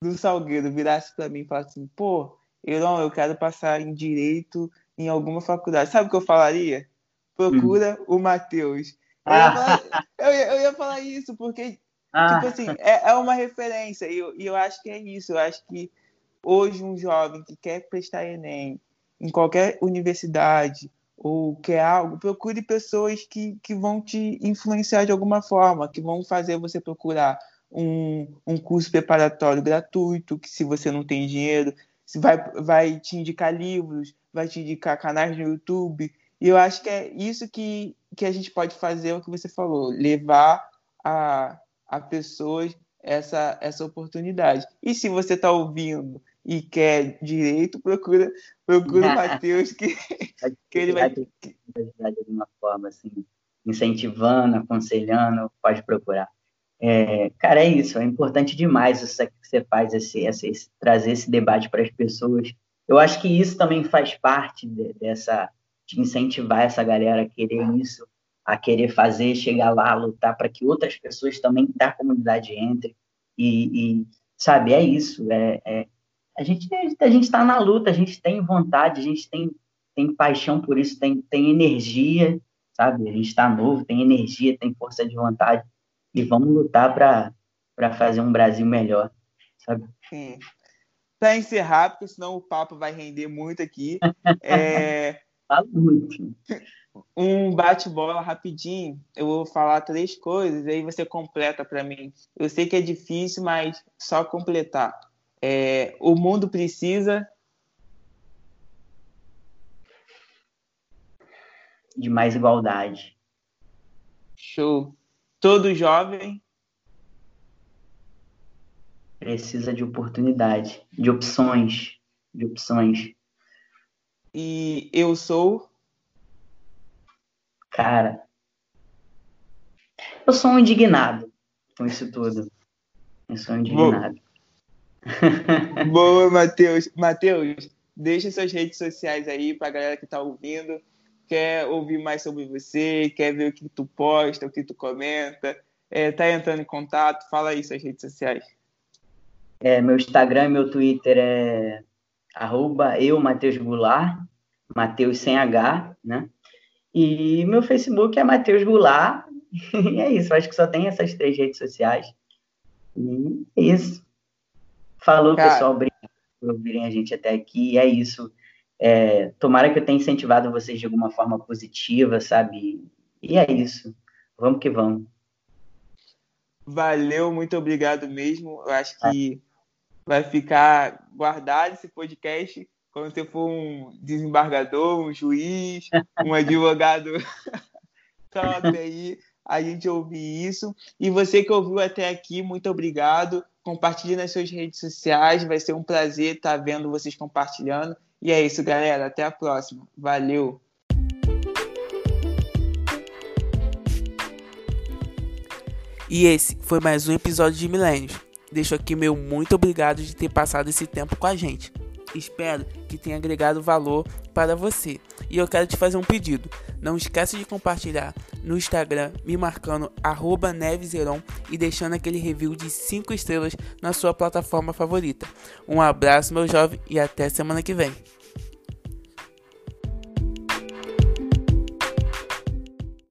do Salgueiro virasse para mim e falasse assim, pô, eu não, eu quero passar em Direito em alguma faculdade, sabe o que eu falaria? procura hum. o Matheus. Eu, ah. eu, eu, ia falar isso, porque, ah. tipo assim, é, é uma referência, e eu, e eu acho que é isso. Eu acho que hoje um jovem que quer prestar Enem em qualquer universidade ou quer algo, procure pessoas que, que vão te influenciar de alguma forma, que vão fazer você procurar um, um curso preparatório gratuito, que se você não tem dinheiro, vai, vai te indicar livros, vai te indicar canais no YouTube, e eu acho que é isso que, que a gente pode fazer, o que você falou, levar a, a pessoas essa, essa oportunidade. E se você está ouvindo e quer direito, procura, procura o Matheus, que, que ele vai. De alguma forma, assim, incentivando, aconselhando, pode procurar. É, cara, é isso, é importante demais isso que você faz, esse, esse, trazer esse debate para as pessoas. Eu acho que isso também faz parte de, dessa de incentivar essa galera a querer isso, a querer fazer, chegar lá, lutar para que outras pessoas também da comunidade entrem. E, e sabe, é isso. É, é, a gente a gente está na luta, a gente tem vontade, a gente tem, tem paixão por isso, tem, tem energia, sabe? A gente está novo, tem energia, tem força de vontade. E vamos lutar para fazer um Brasil melhor, sabe? Sim. Para encerrar, porque senão o papo vai render muito aqui. É, muito. Um bate-bola rapidinho. Eu vou falar três coisas, aí você completa para mim. Eu sei que é difícil, mas só completar. É, o mundo precisa. De mais igualdade. Show. Todo jovem. Precisa de oportunidade, de opções. De opções e eu sou? Cara, eu sou um indignado com isso tudo. Eu sou um indignado. Boa, Matheus. Matheus, deixa suas redes sociais aí pra galera que tá ouvindo. Quer ouvir mais sobre você, quer ver o que tu posta, o que tu comenta, é, tá entrando em contato, fala aí suas redes sociais. É, meu Instagram e meu Twitter é arroba eu, Matheus Goulart, Matheus sem H, né? E meu Facebook é Matheus Goulart, e é isso, acho que só tem essas três redes sociais. E é isso. Falou, Cara. pessoal, obrigado por ouvirem a gente até aqui, e é isso. É, tomara que eu tenha incentivado vocês de alguma forma positiva, sabe? E é isso. Vamos que vamos. Valeu, muito obrigado mesmo. Eu acho que vai ficar guardado esse podcast quando você for um desembargador, um juiz, um advogado top aí, a gente ouvir isso. E você que ouviu até aqui, muito obrigado. Compartilhe nas suas redes sociais, vai ser um prazer estar vendo vocês compartilhando. E é isso, galera. Até a próxima. Valeu! E esse foi mais um episódio de Milênios. Deixo aqui meu muito obrigado de ter passado esse tempo com a gente. Espero que tenha agregado valor para você. E eu quero te fazer um pedido. Não esqueça de compartilhar no Instagram, me marcando neveseron e deixando aquele review de 5 estrelas na sua plataforma favorita. Um abraço, meu jovem, e até semana que vem.